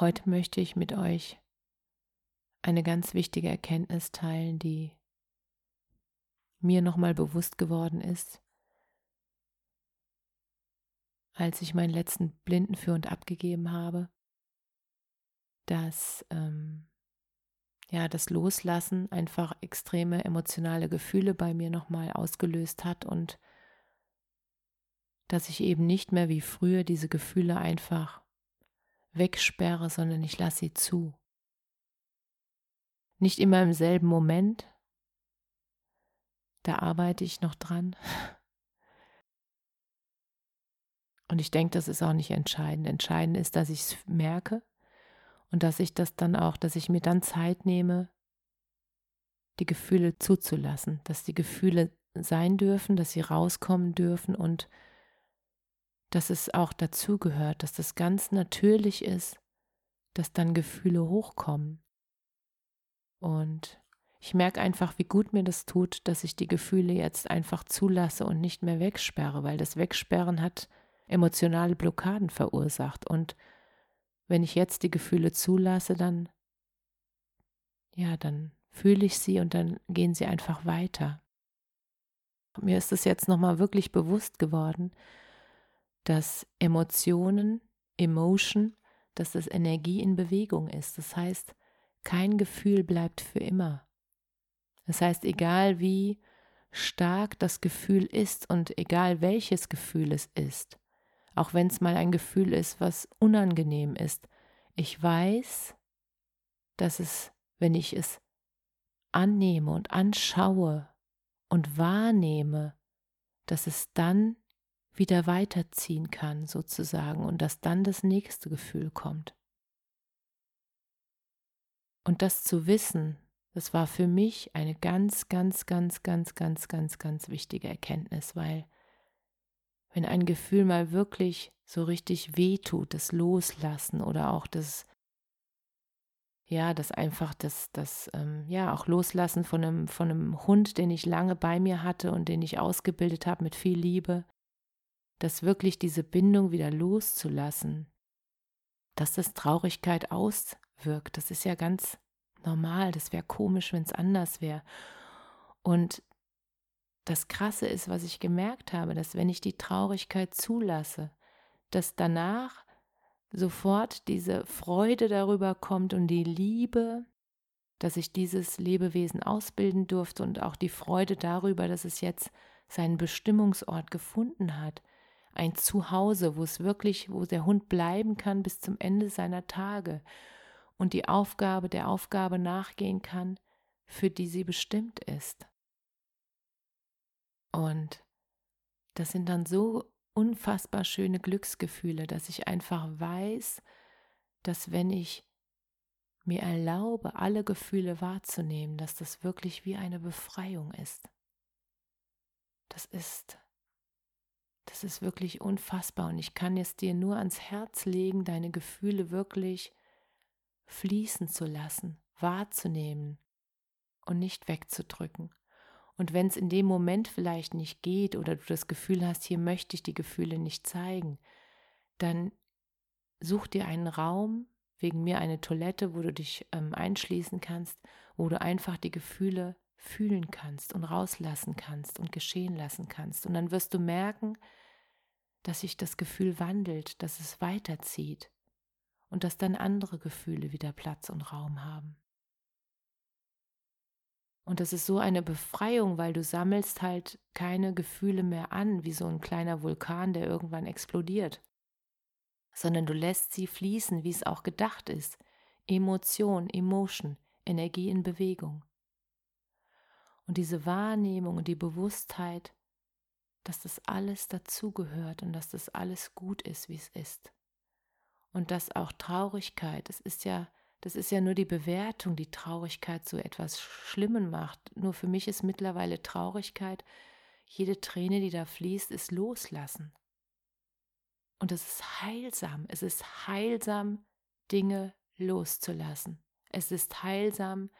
Heute möchte ich mit euch eine ganz wichtige Erkenntnis teilen, die mir nochmal bewusst geworden ist, als ich meinen letzten Blindenführend abgegeben habe, dass ähm, ja das Loslassen einfach extreme emotionale Gefühle bei mir nochmal ausgelöst hat und dass ich eben nicht mehr wie früher diese Gefühle einfach wegsperre, sondern ich lasse sie zu. Nicht immer im selben Moment, da arbeite ich noch dran. Und ich denke, das ist auch nicht entscheidend. Entscheidend ist, dass ich es merke und dass ich das dann auch, dass ich mir dann Zeit nehme, die Gefühle zuzulassen, dass die Gefühle sein dürfen, dass sie rauskommen dürfen und dass es auch dazugehört, dass das ganz natürlich ist, dass dann Gefühle hochkommen. Und ich merke einfach, wie gut mir das tut, dass ich die Gefühle jetzt einfach zulasse und nicht mehr wegsperre, weil das Wegsperren hat emotionale Blockaden verursacht. Und wenn ich jetzt die Gefühle zulasse, dann, ja, dann fühle ich sie und dann gehen sie einfach weiter. Mir ist es jetzt nochmal wirklich bewusst geworden, dass Emotionen, Emotion, dass das Energie in Bewegung ist. Das heißt, kein Gefühl bleibt für immer. Das heißt, egal wie stark das Gefühl ist und egal welches Gefühl es ist, auch wenn es mal ein Gefühl ist, was unangenehm ist, ich weiß, dass es, wenn ich es annehme und anschaue und wahrnehme, dass es dann wieder weiterziehen kann sozusagen und dass dann das nächste Gefühl kommt. Und das zu wissen, das war für mich eine ganz, ganz, ganz, ganz, ganz, ganz, ganz wichtige Erkenntnis, weil wenn ein Gefühl mal wirklich so richtig wehtut, das Loslassen oder auch das, ja, das einfach das, das, ähm, ja, auch Loslassen von einem, von einem Hund, den ich lange bei mir hatte und den ich ausgebildet habe mit viel Liebe, dass wirklich diese Bindung wieder loszulassen, dass das Traurigkeit auswirkt. Das ist ja ganz normal. Das wäre komisch, wenn es anders wäre. Und das Krasse ist, was ich gemerkt habe, dass wenn ich die Traurigkeit zulasse, dass danach sofort diese Freude darüber kommt und die Liebe, dass ich dieses Lebewesen ausbilden durfte und auch die Freude darüber, dass es jetzt seinen Bestimmungsort gefunden hat, ein Zuhause, wo es wirklich, wo der Hund bleiben kann bis zum Ende seiner Tage und die Aufgabe der Aufgabe nachgehen kann, für die sie bestimmt ist. Und das sind dann so unfassbar schöne Glücksgefühle, dass ich einfach weiß, dass wenn ich mir erlaube, alle Gefühle wahrzunehmen, dass das wirklich wie eine Befreiung ist. Das ist das ist wirklich unfassbar und ich kann es dir nur ans Herz legen, deine Gefühle wirklich fließen zu lassen, wahrzunehmen und nicht wegzudrücken. Und wenn es in dem Moment vielleicht nicht geht oder du das Gefühl hast, hier möchte ich die Gefühle nicht zeigen, dann such dir einen Raum, wegen mir eine Toilette, wo du dich ähm, einschließen kannst, wo du einfach die Gefühle fühlen kannst und rauslassen kannst und geschehen lassen kannst. Und dann wirst du merken, dass sich das Gefühl wandelt, dass es weiterzieht und dass dann andere Gefühle wieder Platz und Raum haben. Und das ist so eine Befreiung, weil du sammelst halt keine Gefühle mehr an, wie so ein kleiner Vulkan, der irgendwann explodiert, sondern du lässt sie fließen, wie es auch gedacht ist. Emotion, Emotion, Energie in Bewegung. Und diese Wahrnehmung und die Bewusstheit, dass das alles dazugehört und dass das alles gut ist, wie es ist. Und dass auch Traurigkeit, es ist ja, das ist ja nur die Bewertung, die Traurigkeit so etwas Schlimmen macht. Nur für mich ist mittlerweile Traurigkeit, jede Träne, die da fließt, ist Loslassen. Und es ist heilsam. Es ist heilsam, Dinge loszulassen. Es ist heilsam,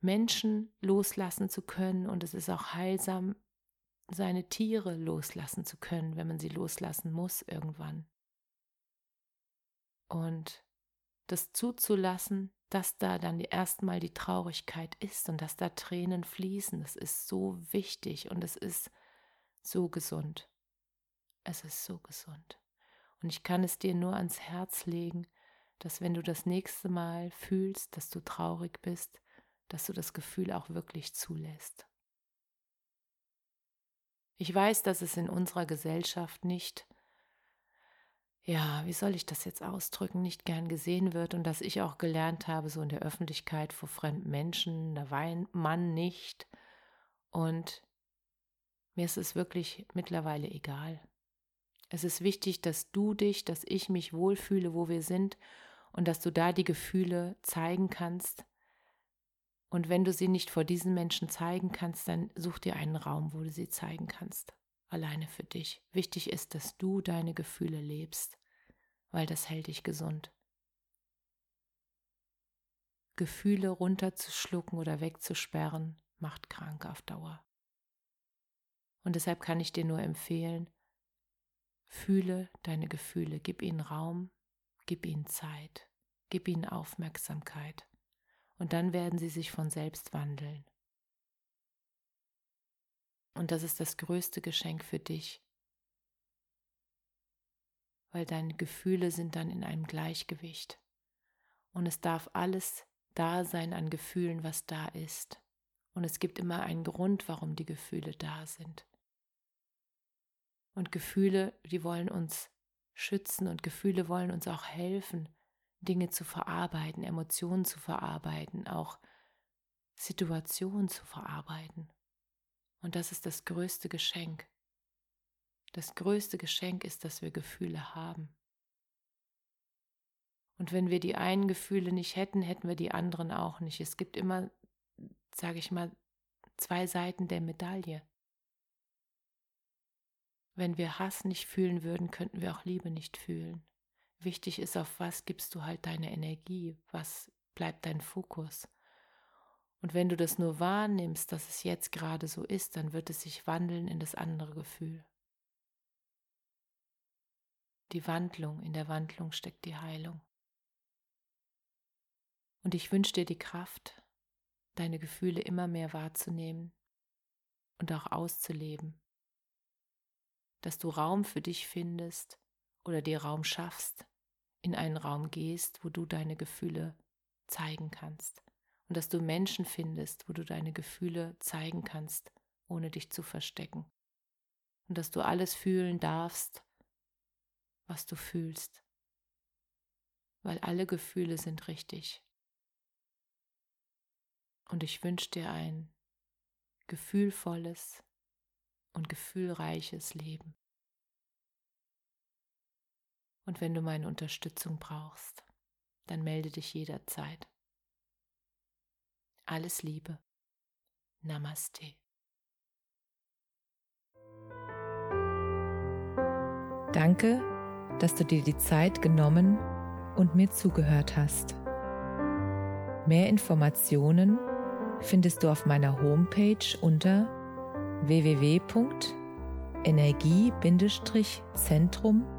Menschen loslassen zu können und es ist auch heilsam, seine Tiere loslassen zu können, wenn man sie loslassen muss irgendwann. Und das zuzulassen, dass da dann erstmal die Traurigkeit ist und dass da Tränen fließen, das ist so wichtig und es ist so gesund. Es ist so gesund. Und ich kann es dir nur ans Herz legen, dass wenn du das nächste Mal fühlst, dass du traurig bist, dass du das Gefühl auch wirklich zulässt. Ich weiß, dass es in unserer Gesellschaft nicht, ja, wie soll ich das jetzt ausdrücken, nicht gern gesehen wird und dass ich auch gelernt habe, so in der Öffentlichkeit vor fremden Menschen, da weint man nicht. Und mir ist es wirklich mittlerweile egal. Es ist wichtig, dass du dich, dass ich mich wohlfühle, wo wir sind und dass du da die Gefühle zeigen kannst, und wenn du sie nicht vor diesen Menschen zeigen kannst, dann such dir einen Raum, wo du sie zeigen kannst. Alleine für dich. Wichtig ist, dass du deine Gefühle lebst, weil das hält dich gesund. Gefühle runterzuschlucken oder wegzusperren macht krank auf Dauer. Und deshalb kann ich dir nur empfehlen, fühle deine Gefühle, gib ihnen Raum, gib ihnen Zeit, gib ihnen Aufmerksamkeit und dann werden sie sich von selbst wandeln. Und das ist das größte Geschenk für dich, weil deine Gefühle sind dann in einem Gleichgewicht. Und es darf alles da sein an Gefühlen, was da ist. Und es gibt immer einen Grund, warum die Gefühle da sind. Und Gefühle, die wollen uns schützen und Gefühle wollen uns auch helfen, Dinge zu verarbeiten, Emotionen zu verarbeiten, auch Situationen zu verarbeiten. Und das ist das größte Geschenk. Das größte Geschenk ist, dass wir Gefühle haben. Und wenn wir die einen Gefühle nicht hätten, hätten wir die anderen auch nicht. Es gibt immer, sage ich mal, zwei Seiten der Medaille. Wenn wir Hass nicht fühlen würden, könnten wir auch Liebe nicht fühlen. Wichtig ist, auf was gibst du halt deine Energie, was bleibt dein Fokus. Und wenn du das nur wahrnimmst, dass es jetzt gerade so ist, dann wird es sich wandeln in das andere Gefühl. Die Wandlung, in der Wandlung steckt die Heilung. Und ich wünsche dir die Kraft, deine Gefühle immer mehr wahrzunehmen und auch auszuleben, dass du Raum für dich findest oder dir Raum schaffst, in einen Raum gehst, wo du deine Gefühle zeigen kannst und dass du Menschen findest, wo du deine Gefühle zeigen kannst, ohne dich zu verstecken und dass du alles fühlen darfst, was du fühlst, weil alle Gefühle sind richtig. Und ich wünsche dir ein gefühlvolles und gefühlreiches Leben. Und wenn du meine Unterstützung brauchst, dann melde dich jederzeit. Alles Liebe. Namaste. Danke, dass du dir die Zeit genommen und mir zugehört hast. Mehr Informationen findest du auf meiner Homepage unter www.energie-zentrum.com